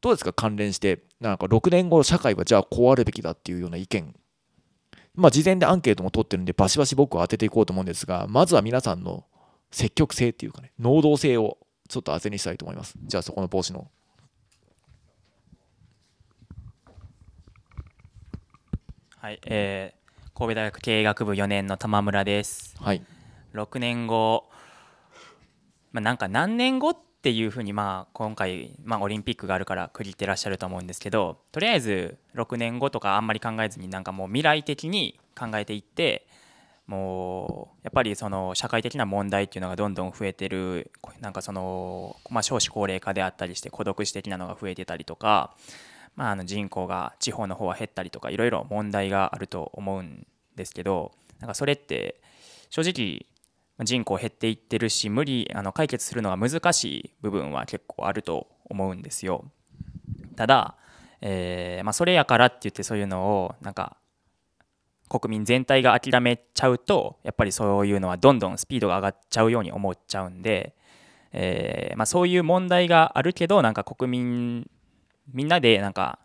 どうですか関連して。なんか6年後社会はじゃあこうあるべきだっていうような意見。まあ事前でアンケートも取ってるんでバシバシ僕は当てていこうと思うんですがまずは皆さんの積極性っていうかね能動性をちょっと当てにしたいと思います。じゃあそこの帽子の。はい、えー、神戸大学経営学部4年の玉村です。はい。6年後、まあ、なんか何年後ってっていうふうにまあ今回、まあ、オリンピックがあるから区切ってらっしゃると思うんですけどとりあえず6年後とかあんまり考えずになんかもう未来的に考えていってもうやっぱりその社会的な問題っていうのがどんどん増えてるなんかその、まあ、少子高齢化であったりして孤独死的なのが増えてたりとか、まあ、あの人口が地方の方は減ったりとかいろいろ問題があると思うんですけどなんかそれって正直人口減っていってるし無理あの解決するのが難しい部分は結構あると思うんですよ。ただ、えーまあ、それやからって言ってそういうのをなんか国民全体が諦めちゃうとやっぱりそういうのはどんどんスピードが上がっちゃうように思っちゃうんで、えーまあ、そういう問題があるけどなんか国民みんなでなんか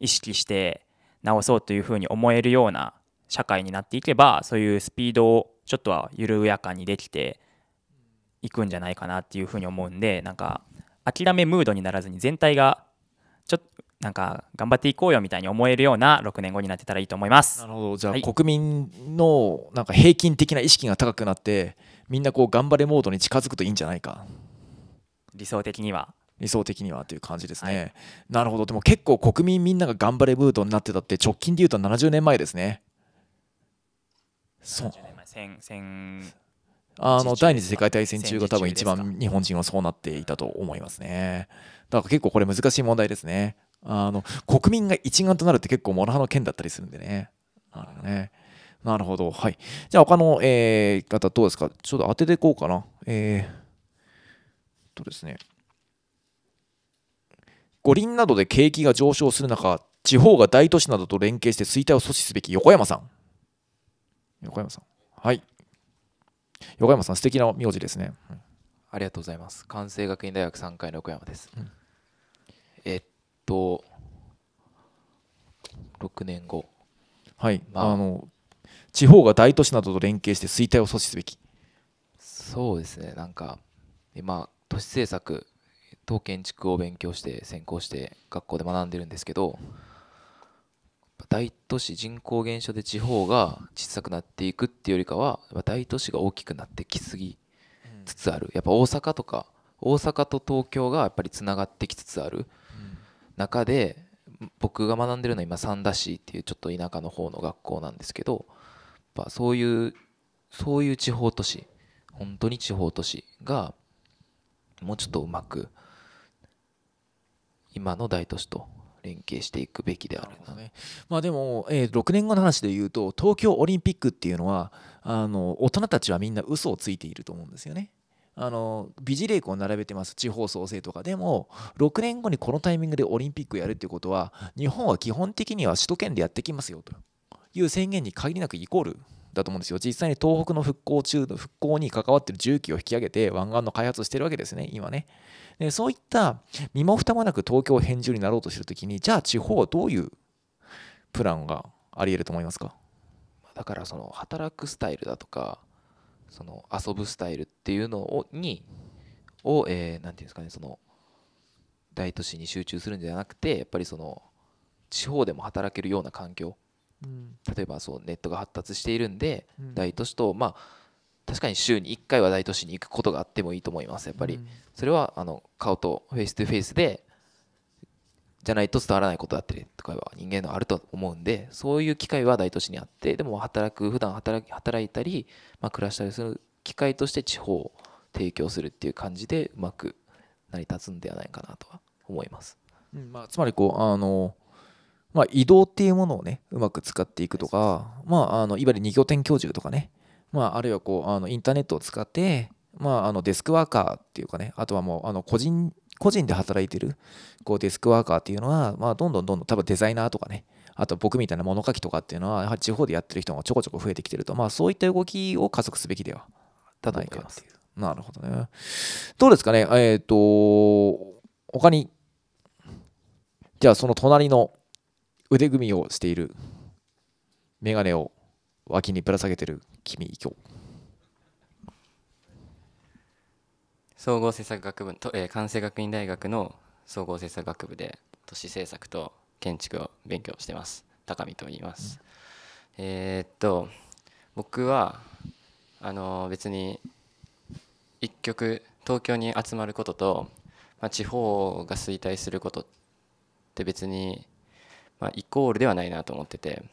意識して直そうというふうに思えるような社会になっていけばそういうスピードをちょっとは緩やかにできていくんじゃないかなっていうふうに思うんでなんか諦めムードにならずに全体がちょっとなんか頑張っていこうよみたいに思えるような6年後になってたらいいと思います。な。るほど。じゃあ、はい。国民のなんか平均的な意識が高くなってみんなこう頑張れモードに近づくといいんじゃないか。理想的には。理想的にはという感じですね、はい。なるほど。でも結構国民みんなが頑張れムードになってたって直近で言うと70年前ですね。そう。70年前戦戦あの第二次世界大戦中が多分一番日本人はそうなっていたと思いますね。だから結構これ難しい問題ですね。あの国民が一丸となるって結構モラハの件だったりするんでね。なるほどね。なるほど。はい。じゃあ他の、えー方どうですか？ちょっと当てていこうかな。えー、とですね。五輪などで景気が上昇する中地方が大都市などと連携して衰退を阻止すべき横山さん。横山さんはい。横山さん素敵な名字ですね。ありがとうございます。関西学院大学3回の横山です。うん。えっと、6年後。はい、まあ。あの地方が大都市などと連携して衰退を阻止すべき。そうですね、なんか、今、都市政策と建築を勉強して、専攻して、学校で学んでるんですけど、大都市人口減少で地方が小さくなっていくっていうよりかは、大都市が大きくなってきすぎつつある。やっぱ大阪とか、大阪と東京がやっぱりつながってきつつある。中で僕が学んでるのは今三田市っていうちょっと田舎の方の学校なんですけどやっぱそういうそういう地方都市本当に地方都市がもうちょっとうまく今の大都市と連携していくべきであるな。ね。まあでも、えー6年後の話で言うと東京オリンピックっていうのはあの大人たちはみんな嘘をついていると思うんですよね。あの美辞麗句を並べてます地方創生とか。でも6年後にこのタイミングでオリンピックやるっていうことは日本は基本的には首都圏でやってきますよと。いう宣言に限りなくイコールだと思うんですよ。実際に東北の復興中の復興に関わってる重機を引き上げて湾岸の開発をしてるわけですね今ね。でそういった身も蓋もなく東京返事になろうとしてるときにじゃあ地方はどういうプランがあり得ると思いますか？だからその働くスタイルだとかその遊ぶスタイルっていうのをにを、えーなんていうんですかねその大都市に集中するんじゃなくてやっぱりその地方でも働けるような環境。例えばそうネットが発達しているんで、うん。大都市とまあ確かに週に1回は大都市に行くことがあってもいいと思いますやっぱり、それはあの顔とフェイス2フェイスでじゃないと伝わらないことだったりとかは人間のあると思うんでそういう機会は大都市にあってでも働く普段働き働いたり、まあ、暮らしたりする機会として地方を提供するっていう感じでうまく成り立つんではないかなとは思います。うん。まあ、つまりこうあの、まあ、移動っていうものをねうまく使っていくとか、まあ、あのいわゆる二拠点居住とかね、まあ、あるいはこうあのインターネットを使って、まあ、あのデスクワーカーっていうかねあとはもうあの個人個人で働いてるこうデスクワーカーっていうのは、まあ、どんどんどんどん多分デザイナーとかねあと僕みたいな物書きとかっていうのはやはり地方でやってる人がちょこちょこ増えてきてると、まあ、そういった動きを加速すべきではないかってい。うなるほどね。どうですかね、えっ、と、他にじゃあその隣の腕組みをしている眼鏡を脇にぶら下げてる君今日。総合政策学部と、えー、関西学院大学の総合政策学部で都市政策と建築を勉強してます。高見と言います、えーっと僕はあの別に一極東京に集まることと、まあ、地方が衰退することって別に、まあ、イコールではないなと思ってて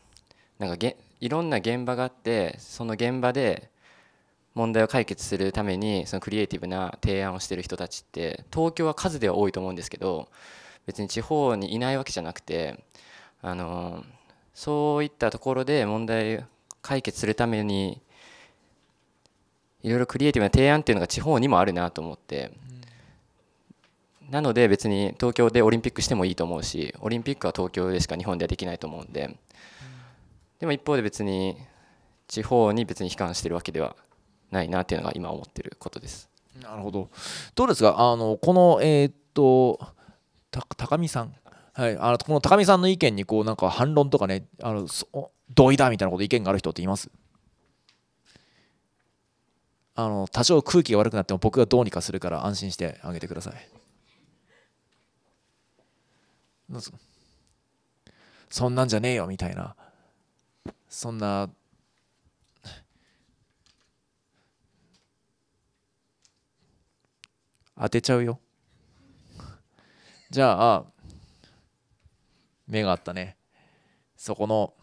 なんかげいろんな現場があってその現場で問題を解決するためにそのクリエイティブな提案をしてる人たちって東京は数では多いと思うんですけど別に地方にいないわけじゃなくてあのそういったところで問題解決するためにいろいろクリエイティブな提案っていうのが地方にもあるなと思って。なので別に東京でオリンピックしてもいいと思うしオリンピックは東京でしか日本ではできないと思うんででも一方で別に地方に別に悲観してるわけではないなっていうのが今思ってることです。なるほど。どうですか？あのこのえーっと高見さん？はい、あのこの高見さんの意見にこうなんか反論とかねあのそ同意だみたいなこと意見がある人っています？あの多少空気が悪くなっても僕がどうにかするから安心してあげてください。そんなんじゃねえよみたいな。そんな当てちゃうよ。じゃあ目があったね。そこの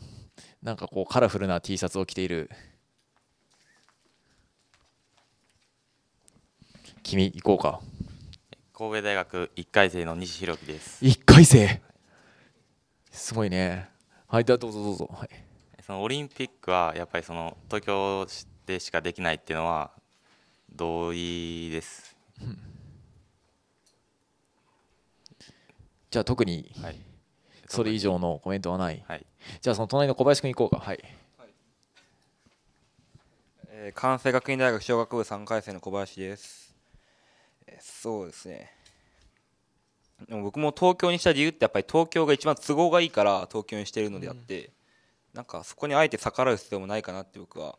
なんかこうカラフルな T シャツを着ている。君行こうか。神戸大学1回生の西弘樹です。1回生？すごいね。はいどうぞどうぞ、はい、そのオリンピックはやっぱりその東京でしかできないっていうのは同意です。じゃあ特にはい。それ以上のコメントはない。はい。じゃあその隣の小林君行こうか。はい。えー関西学院大学小学部3回生の小林です、えーそうですね。でも僕も東京にした理由ってやっぱり東京が一番都合がいいから東京にしてるのであって、なんかそこにあえて逆らう必要もないかなって僕は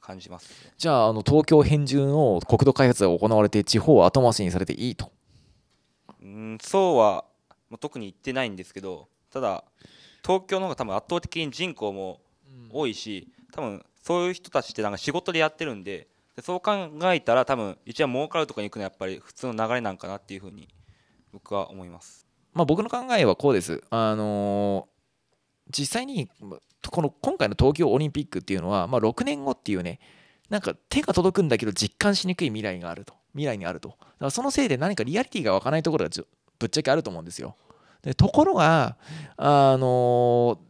感じますね。じゃああの東京編順の国土開発が行われて地方は後回しにされていいと？うん。そうはもう特に言ってないんですけどただ東京の方が多分圧倒的に人口も多いし多分そういう人たちってなんか仕事でやってるんででそう考えたら多分一番儲かるところに行くのはやっぱり普通の流れなんかなっていうふうに僕は思います。まあ、僕の考えはこうです。あのー実際にこの今回の東京オリンピックっていうのは、まあ、6年後っていうねなんか手が届くんだけど実感しにくい未来があると。未来にあると。だからそのせいで何かリアリティが湧かないところがぶっちゃけあると思うんですよ。でところがあのー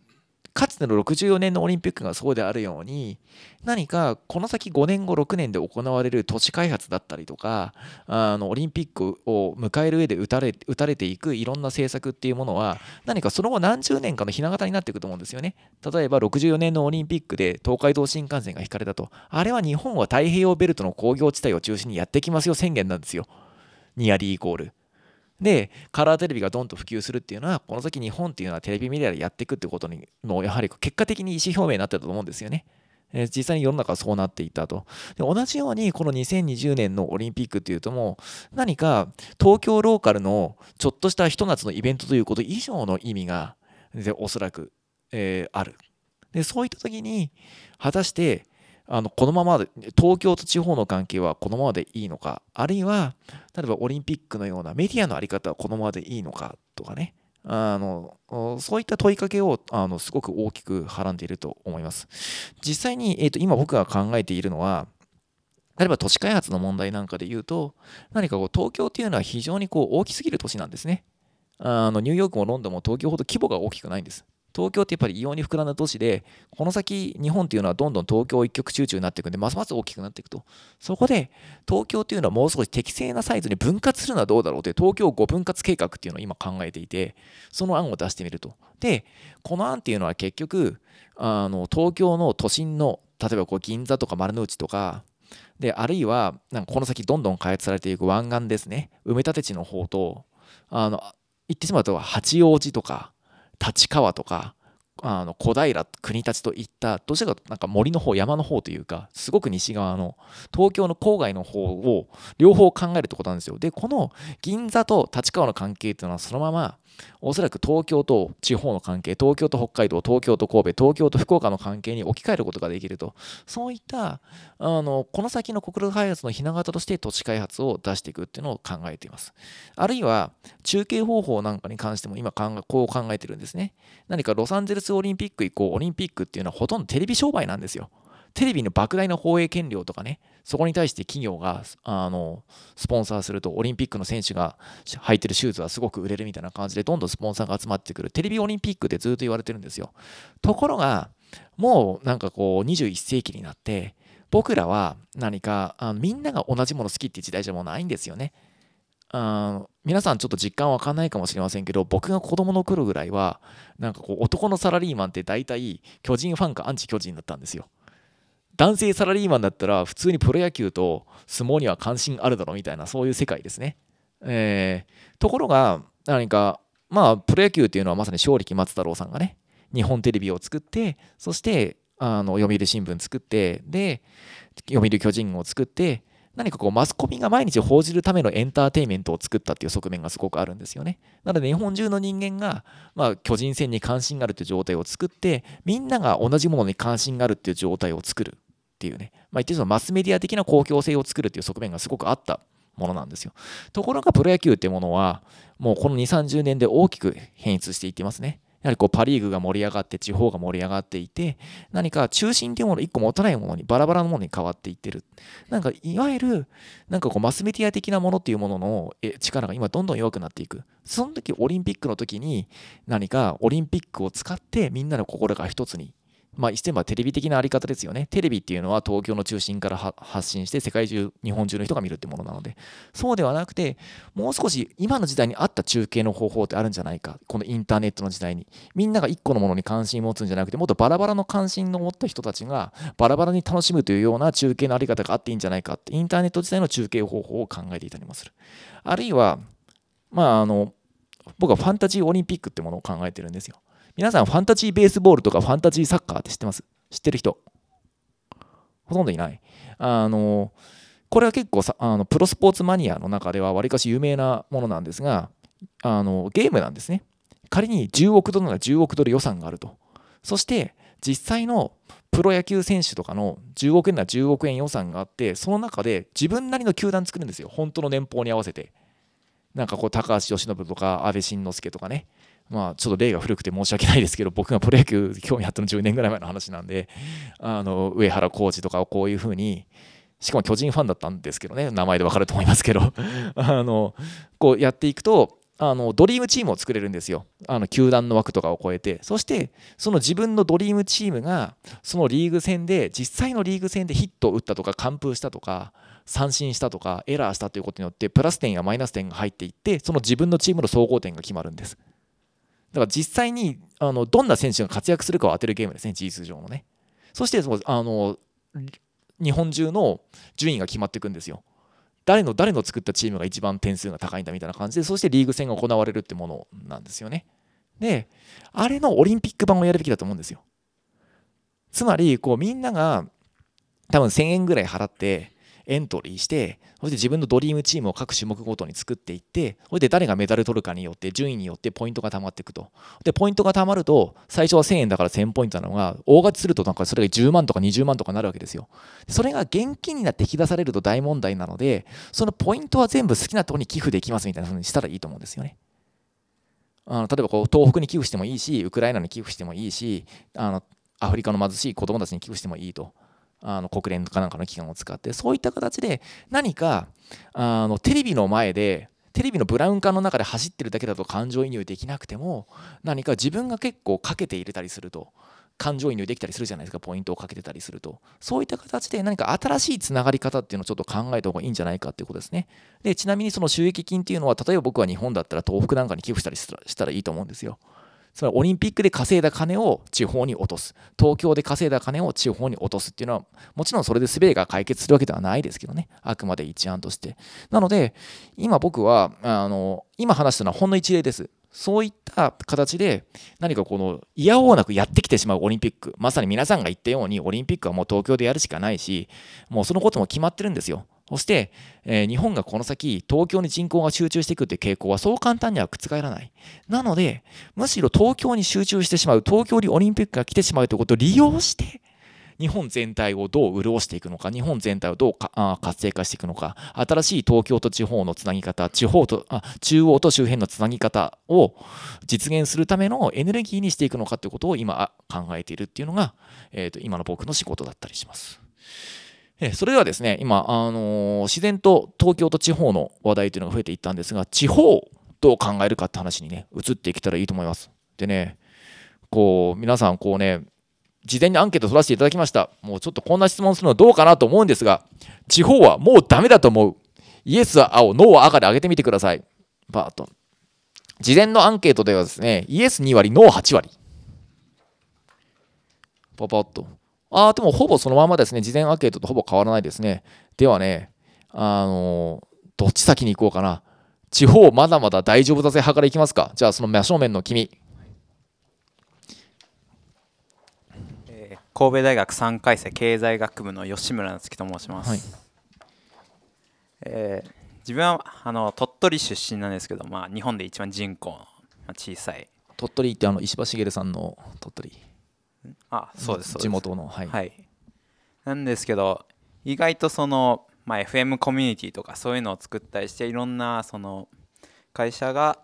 かつての64年のオリンピックがそうであるように何かこの先5年後6年で行われる都市開発だったりとかあのオリンピックを迎える上で打たれ打たれていくいろんな政策っていうものは何かその後何十年かのひな形になっていくと思うんですよね。例えば64年のオリンピックで東海道新幹線が引かれたとあれは日本は太平洋ベルトの工業地帯を中心にやってきますよ宣言なんですよ。ニアリーイコール。でカラーテレビがどんと普及するっていうのはこの先日本っていうのはテレビメディアでやっていくってことにもやはり結果的に意思表明になってたと思うんですよね。実際に世の中はそうなっていたと。で同じようにこの2020年のオリンピックっていうともう何か東京ローカルのちょっとしたひと夏のイベントということ以上の意味がでおそらく、えーある。でそういった時に果たしてあのこのままで東京と地方の関係はこのままでいいのかあるいは例えばオリンピックのようなメディアの在り方はこのままでいいのかとかねあのそういった問いかけをあのすごく大きくはらんでいると思います。実際に、えー、と今僕が考えているのは例えば都市開発の問題なんかで言うと何かこう東京っていうのは非常にこう大きすぎる都市なんですね。あのニューヨークもロンドンも東京ほど規模が大きくないんです。東京ってやっぱり異様に膨らんだ都市でこの先日本っていうのはどんどん東京一極集中になっていくんでますます大きくなっていくと。そこで東京っていうのはもう少し適正なサイズに分割するのはどうだろうという東京5分割計画っていうのを今考えていてその案を出してみると。でこの案っていうのは結局あの東京の都心の例えばこう銀座とか丸の内とかであるいはなんかこの先どんどん開発されていく湾岸ですね。埋め立て地の方とあの言ってしまうと八王子とか立川とかあの小平国立といったどちらかとなんか森の方山の方というかすごく西側の東京の郊外の方を両方考えるってことなんですよ。でこの銀座と立川の関係っていうのはそのままおそらく東京と地方の関係東京と北海道東京と神戸東京と福岡の関係に置き換えることができると。そういったあのこの先の国土開発のひな形として土地開発を出していくっていうのを考えています。あるいは中継方法なんかに関しても今考えこう考えてるんですね。何かロサンゼルスオリンピック以降オリンピックっていうのはほとんどテレビ商売なんですよ。テレビの莫大な放映権料とかね、そこに対して企業があのスポンサーすると、オリンピックの選手が履いてるシューズはすごく売れるみたいな感じで、どんどんスポンサーが集まってくる、テレビオリンピックってずっと言われてるんですよ。ところが、もうなんかこう、21世紀になって、僕らは何かあのみんなが同じもの好きって時代じゃもうないんですよね。あ皆さんちょっと実感わかんないかもしれませんけど僕が子供の頃ぐらいはなんかこう男のサラリーマンって大体巨人ファンかアンチ巨人だったんですよ男性サラリーマンだったら普通にプロ野球と相撲には関心あるだろうみたいなそういう世界ですね。えー、ところが何かまあプロ野球っていうのはまさに勝力松太郎さんがね日本テレビを作ってそしてあの読売新聞作ってで読売巨人を作って何かこうマスコミが毎日報じるためのエンターテインメントを作ったっていう側面がすごくあるんですよね。なので日本中の人間が、まあ、巨人戦に関心があるっていう状態を作ってみんなが同じものに関心があるっていう状態を作るっていうね、まあ、言ってそのマスメディア的な公共性を作るっていう側面がすごくあったものなんですよ。ところがプロ野球っていうものは、もうこの2、30年で大きく変質していってますね。やはりこうパ・リーグが盛り上がって地方が盛り上がっていて何か中心というものを1個持たないものにバラバラのものに変わっていってるなんかいわゆるなんかこうマスメディア的なものっていうものの力が今どんどん弱くなっていくその時オリンピックの時に何かオリンピックを使ってみんなの心が一つにまあ、一はテレビ的なあり方ですよね。テレビっていうのは東京の中心から発信して世界中、日本中の人が見るってものなので、そうではなくて、もう少し今の時代に合った中継の方法ってあるんじゃないか。このインターネットの時代に。みんなが一個のものに関心を持つんじゃなくて、もっとバラバラの関心を持った人たちがバラバラに楽しむというような中継のあり方があっていいんじゃないかって、インターネット時代の中継方法を考えていたりもする。あるいは、まあ、あの、僕はファンタジーオリンピックってものを考えてるんですよ。皆さん、ファンタジーベースボールとかファンタジーサッカーって知ってます？知ってる人？ほとんどいない。あの、これは結構さあのプロスポーツマニアの中ではわりかし有名なものなんですが、あのゲームなんですね。仮に10億ドルなら10億ドル予算があると。そして実際のプロ野球選手とかの10億円なら10億円予算があって、その中で自分なりの球団作るんですよ。本当の年俸に合わせて。なんかこう高橋由伸とか安倍晋之助とかね、まあ、ちょっと例が古くて申し訳ないですけど、僕がプロ野球興味あったの10年ぐらい前の話なんで、あの上原浩二とかをこういうふうに、しかも巨人ファンだったんですけどね、名前でわかると思いますけど、あのこうやっていくと、あのドリームチームを作れるんですよ。あの球団の枠とかを超えて。そして、その自分のドリームチームが、そのリーグ戦で、実際のリーグ戦でヒットを打ったとか、完封したとか、三振したとか、エラーしたということによって、プラス点やマイナス点が入っていって、その自分のチームの総合点が決まるんです。だから実際にあのどんな選手が活躍するかを当てるゲームですね、事実上のね。そしてそのあの日本中の順位が決まっていくんですよ。誰の誰の作ったチームが一番点数が高いんだみたいな感じで、そしてリーグ戦が行われるってものなんですよね。で、あれのオリンピック版をやるべきだと思うんですよ。つまり、こうみんなが多分1000円ぐらい払って、エントリーしてそして自分のドリームチームを各種目ごとに作っていってそれで誰がメダル取るかによって順位によってポイントが溜まっていくと。でポイントが溜まると最初は1000円だから1000ポイントなのが大勝ちするとなんかそれが10万とか20万とかなるわけですよ。それが現金になって引き出されると大問題なのでそのポイントは全部好きなところに寄付できますみたいなふうにしたらいいと思うんですよね。あの例えばこう東北に寄付してもいいしウクライナに寄付してもいいしあのアフリカの貧しい子どもたちに寄付してもいいと。あの国連かなんかの機関を使ってそういった形で何かあのテレビの前でテレビのブラウン管の中で走ってるだけだと感情移入できなくても何か自分が結構かけて入れたりすると感情移入できたりするじゃないですかポイントをかけてたりすると。そういった形で何か新しいつながり方っていうのをちょっと考えた方がいいんじゃないかっていうことですね。でちなみにその収益金っていうのは例えば僕は日本だったら東北なんかに寄付したりしたらいいと思うんですよ。つまりオリンピックで稼いだ金を地方に落とす。東京で稼いだ金を地方に落とすっていうのはもちろんそれで全てが解決するわけではないですけどね。あくまで一案として。なので今僕はあの今話したのはほんの一例です。そういった形で何かこの嫌おうなくやってきてしまうオリンピック。まさに皆さんが言ったようにオリンピックはもう東京でやるしかないしもうそのことも決まってるんですよ。そして、えー日本がこの先東京に人口が集中していくっていう傾向はそう簡単には覆らないなのでむしろ東京に集中してしまう東京にオリンピックが来てしまうということを利用して日本全体をどう潤していくのか日本全体をどうか活性化していくのか新しい東京と地方のつなぎ方地方とあ中央と周辺のつなぎ方を実現するためのエネルギーにしていくのかということを今考えているっていうのが、えー、と今の僕の仕事だったりします。えそれではですね今、あのー自然と東京と地方の話題というのが増えていったんですが地方をどう考えるかって話にね移っていけたらいいと思います。でねこう皆さんこうね事前にアンケート取らせていただきました。もうちょっとこんな質問するのはどうかなと思うんですが、地方はもうダメだと思う。イエスは青、ノーは赤で上げてみてください。バーッと。事前のアンケートではですね、イエス2割、ノー8割。パパッと。ああ、でもほぼそのままですね。事前アンケートとほぼ変わらないですね。ではね、あのーどっち先に行こうかな。地方まだまだ大丈夫だぜ派からいきますか。じゃあその真正面の君。えー神戸大学3回生経済学部の吉村夏樹と申します、はいえー自分はあの鳥取出身なんですけど、まあ、日本で一番人口のまあ小さい鳥取ってあの石破茂さんの鳥取。あそうですそうです地元の。はい。はいなんですけど意外とその、まあ、FM コミュニティとかそういうのを作ったりしていろんなその会社が、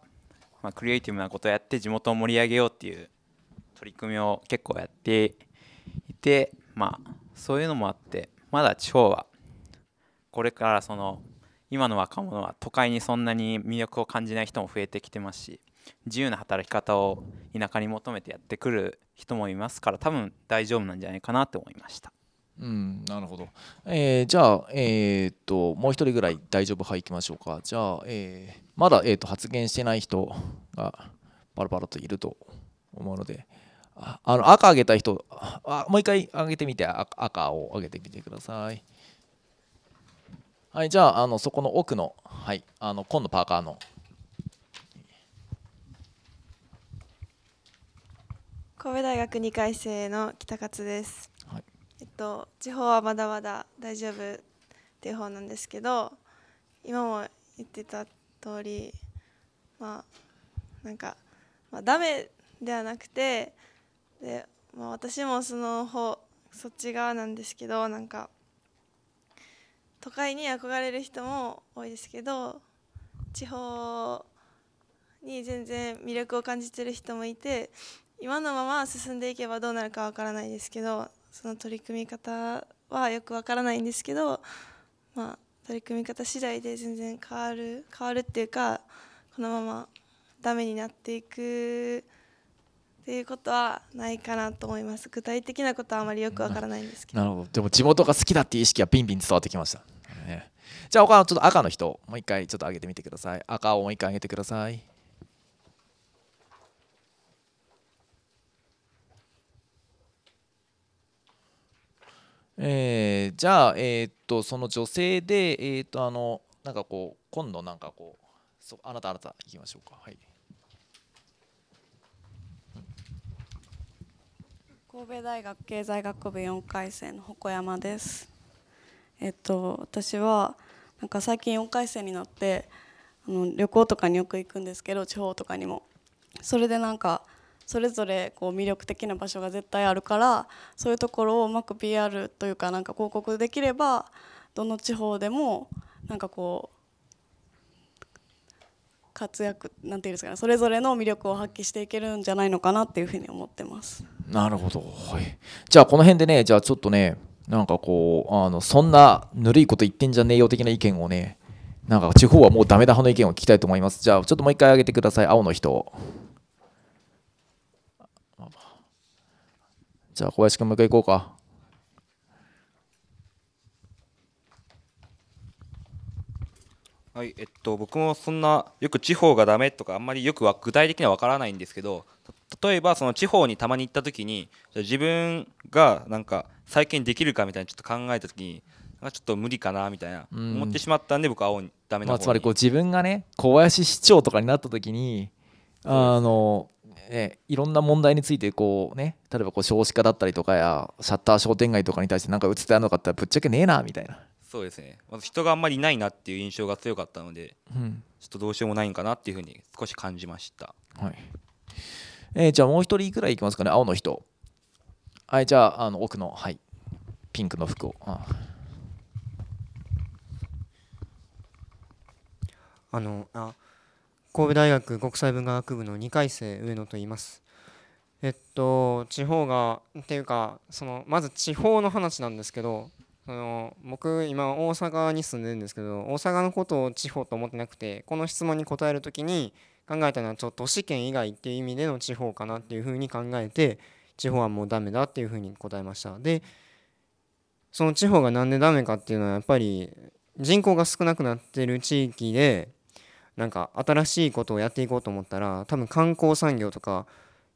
まあ、クリエイティブなことをやって地元を盛り上げようっていう取り組みを結構やっていてまあそういうのもあってまだ地方はこれからその今の若者は都会にそんなに魅力を感じない人も増えてきてますし自由な働き方を田舎に求めてやってくる人もいますから多分大丈夫なんじゃないかなと思いましたうん、なるほど。えーじゃあ、えーっと、もう一人ぐらい大丈夫派い行きましょうか。じゃあ、えーまだ、えーっと発言してない人がパラパラといると思うので、ああの赤上げた人あ、もう一回上げてみて、赤を上げてみてください。はい、じゃあ、あのそこの奥の、はい、あの紺のパーカーの。神戸大学2回生の北勝です、はい。えっと地方はまだまだ大丈夫っていう方なんですけど今も言ってた通りまあなんか、まあ、ダメではなくてで、まあ、私もその方そっち側なんですけどなんか都会に憧れる人も多いですけど地方に全然魅力を感じてる人もいて今のまま進んでいけばどうなるかわからないですけどその取り組み方はよくわからないんですけど、まあ、取り組み方次第で全然変わる変わるっていうかこのままダメになっていくっていうことはないかなと思います具体的なことはあまりよくわからないんですけどなるほど。でも地元が好きだっていう意識はビンビン伝わってきました。ねじゃあ、他のちょっと赤の人、もう一回ちょっと上げてみてください。赤をもう一回上げてください。えーじゃあ、えーっと、その女性で、えーっと、あの、なんかこう、今度なんかこう、そあなた、あなた、行きましょうか。はい。神戸大学経済学部4回生の鉾山です。えっと私はなんか最近4回生になってあの旅行とかによく行くんですけど地方とかにもそれでなんかそれぞれこう魅力的な場所が絶対あるからそういうところをうまく PR というかなんか広告できればどの地方でもなんかこう活躍なんていうんですかねそれぞれの魅力を発揮していけるんじゃないのかなっていうふうに思ってます。なるほど。はい。じゃあ、この辺でね、じゃあちょっとね、なんかこう、あのそんなぬるいこと言ってんじゃねえよ的な意見をね、なんか地方はもうダメだ派の意見を聞きたいと思います。じゃあ、ちょっともう一回上げてください。青の人。じゃあ、小林君もう一回行こうか。はいえっと、僕もそんなよく地方がダメとかあんまりよくは具体的には分からないんですけど例えばその地方にたまに行った時にじゃあ自分がなんか再建できるかみたいなちょっと考えた時にちょっと無理かなみたいなうん。思ってしまったんで僕は青にダメなまあ、つまりこう自分がね小林市長とかになった時にあの、ね、いろんな問題についてこうね例えばこう少子化だったりとかやシャッター商店街とかに対して何か映ってあるのかって言ったらぶっちゃけねえなみたいな、そうですね。まず人があんまりいないなっていう印象が強かったのでうん。ちょっとどうしようもないんかなっていうふうに少し感じました。はい。えーじゃあもう一人ぐらいいきますかね青の人。はいじゃああの奥のはい。ピンクの服を。あ。あのあ神戸大学国際文化学部の2回生上野と言います。えっと地方がっていうかそのまず地方の話なんですけどその僕今大阪に住んでるんですけど大阪のことを地方と思ってなくてこの質問に答える時に考えたのはちょっと都市圏以外っていう意味での地方かなっていうふうに考えて地方はもうダメだっていうふうに答えました。でその地方がなんでダメかっていうのはやっぱり人口が少なくなってる地域でなんか新しいことをやっていこうと思ったら多分観光産業とか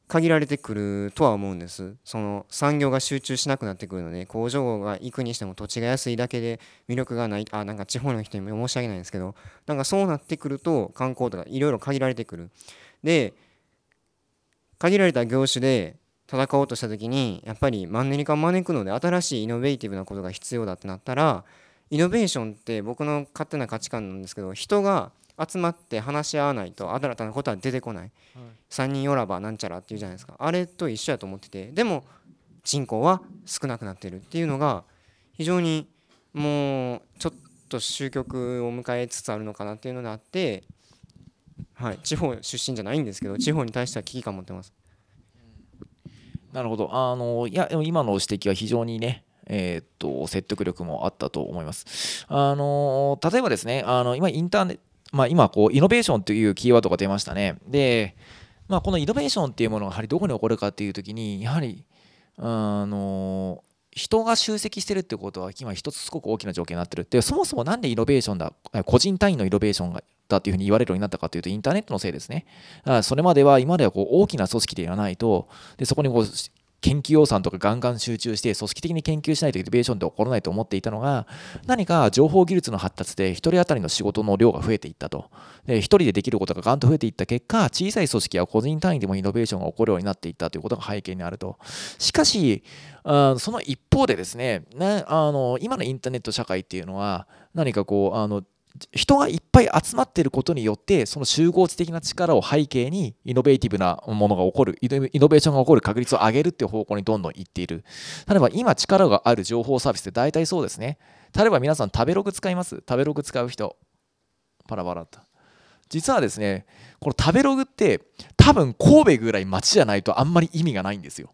限られてくるとは思うんです。その産業が集中しなくなってくるので工場が行くにしても土地が安いだけで魅力がないあなんか地方の人にも申し訳ないんですけどなんかそうなってくると観光とかいろいろ限られてくる。で限られた業種で戦おうとした時にやっぱりマンネリ化を招くので新しいイノベーティブなことが必要だってなったらイノベーションって僕の勝手な価値観なんですけど人が集まって話し合わないと新たなことは出てこない、3人よらばなんちゃらっていうじゃないですか。あれと一緒やと思ってて。でも人口は少なくなってるっていうのが非常にもうちょっと終局を迎えつつあるのかなっていうのがあって、はい、地方出身じゃないんですけど地方に対しては危機感持ってます。なるほど。あのいや今の指摘は非常にねえーっと説得力もあったと思います。あの例えばですねあの今インターネットまあ、今こうイノベーションというキーワードが出ましたね。で、まあ、このイノベーションっていうものがやはりどこに起こるかっていう時にやはりあの人が集積してるってことは今一つすごく大きな条件になってるでそもそもなんでイノベーションだ個人単位のイノベーションがだっていうふうに言われるようになったかというとインターネットのせいですね。だからそれまでは今ではこう大きな組織でやらないとでそこにこう研究予算とかガンガン集中して組織的に研究しないとイノベーションって起こらないと思っていたのが何か情報技術の発達で1人当たりの仕事の量が増えていったと。で1人でできることがガンと増えていった結果小さい組織や個人単位でもイノベーションが起こるようになっていったということが背景にあると。しかしあその一方でですねねあの今のインターネット社会っていうのは何かこうあの人がいっぱい集まっていることによってその集合値的な力を背景にイノベーティブなものが起こるイノベーションが起こる確率を上げるっていう方向にどんどんいっている。例えば今力がある情報サービスって大体そうですね。例えば皆さん食べログ使います？食べログ使う人。パラパラと。実はですねこの食べログって多分神戸ぐらい街じゃないとあんまり意味がないんですよ。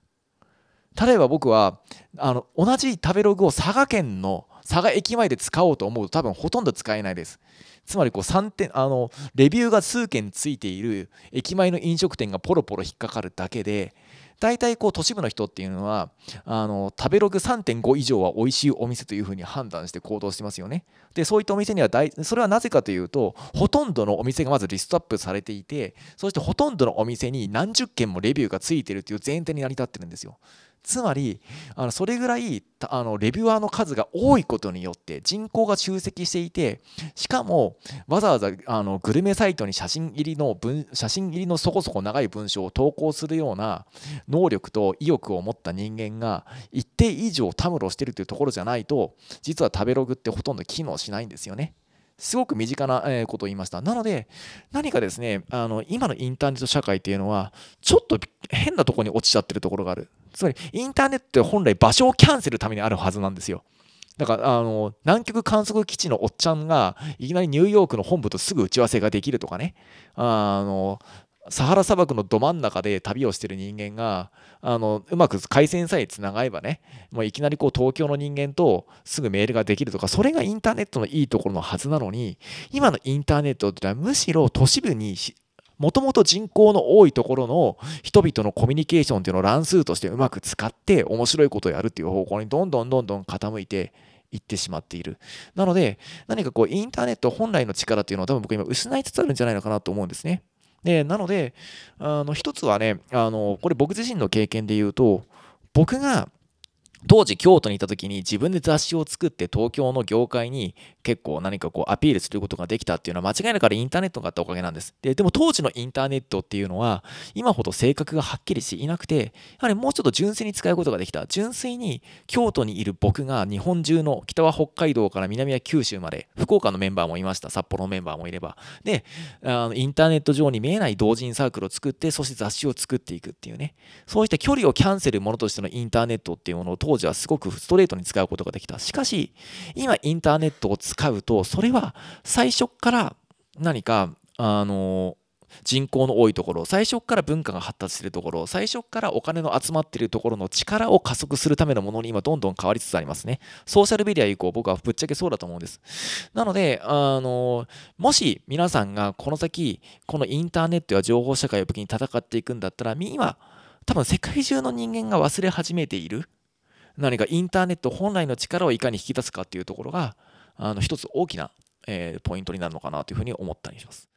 例えば僕はあの同じ食べログを佐賀県の佐賀駅前で使おうと思うと多分ほとんど使えないです。つまりこう3点あのレビューが数件ついている駅前の飲食店がポロポロ引っかかるだけで大体こう都市部の人っていうのはあの食べログ3.5以上は美味しいお店というふうに判断して行動してますよね。でそういったお店には大それはなぜかというとほとんどのお店がまずリストアップされていてそしてほとんどのお店に何十件もレビューがついてるという前提に成り立ってるんですよ。つまりあのそれぐらいあのレビュアーの数が多いことによって人口が集積していてしかもわざわざあのグルメサイトに写真入りの文写真入りのそこそこ長い文章を投稿するような能力と意欲を持った人間が一定以上たむろしてるというところじゃないと実は食べログってほとんど機能しないんですよね。すごく身近なことを言いました。なので、何かですね、あの今のインターネット社会っていうのは、ちょっと変なところに落ちちゃってるところがある。つまり、インターネットって本来場所をキャンセルためにあるはずなんですよ。だからあの南極観測基地のおっちゃんがいきなりニューヨークの本部とすぐ打ち合わせができるとかねあのサハラ砂漠のど真ん中で旅をしてる人間があのうまく回線さえつながればねもういきなりこう東京の人間とすぐメールができるとかそれがインターネットのいいところのはずなのに今のインターネットってのはむしろ都市部にもともと人口の多いところの人々のコミュニケーションっていうのを乱数としてうまく使って面白いことをやるっていう方向にどんどんどんどん傾いていってしまっている。なので何かこうインターネット本来の力っていうのは多分僕今失いつつあるんじゃないのかなと思うんですね。でなのであの一つはねあのこれ僕自身の経験で言うと僕が当時京都にいた時に自分で雑誌を作って東京の業界に結構何かこうアピールすることができたっていうのは間違いなくインターネットがあったおかげなんです。ででも当時のインターネットっていうのは今ほど性格がはっきりしていなくてやはりもうちょっと純粋に使うことができた。純粋に京都にいる僕が日本中の北は北海道から南は九州まで福岡のメンバーもいました。札幌のメンバーもいれば。であのインターネット上に見えない同人サークルを作ってそして雑誌を作っていくっていうね。そういった距離をキャンセルものとしてのインターネットっていうものを当時はすごくストレートに使うことができた。しかし、今インターネットを使うと、それは最初から何か、あの、人口の多いところ、最初から文化が発達しているところ、最初からお金の集まっているところの力を加速するためのものに今どんどん変わりつつありますね。ソーシャルメディア以降、僕はぶっちゃけそうだと思うんです。なので、あの、もし皆さんがこの先、このインターネットや情報社会を武器に戦っていくんだったら、今、多分世界中の人間が忘れ始めている何かインターネット本来の力をいかに引き出すかっていうところがあの一つ大きな、えー、ポイントになるのかなというふうに思ったりします。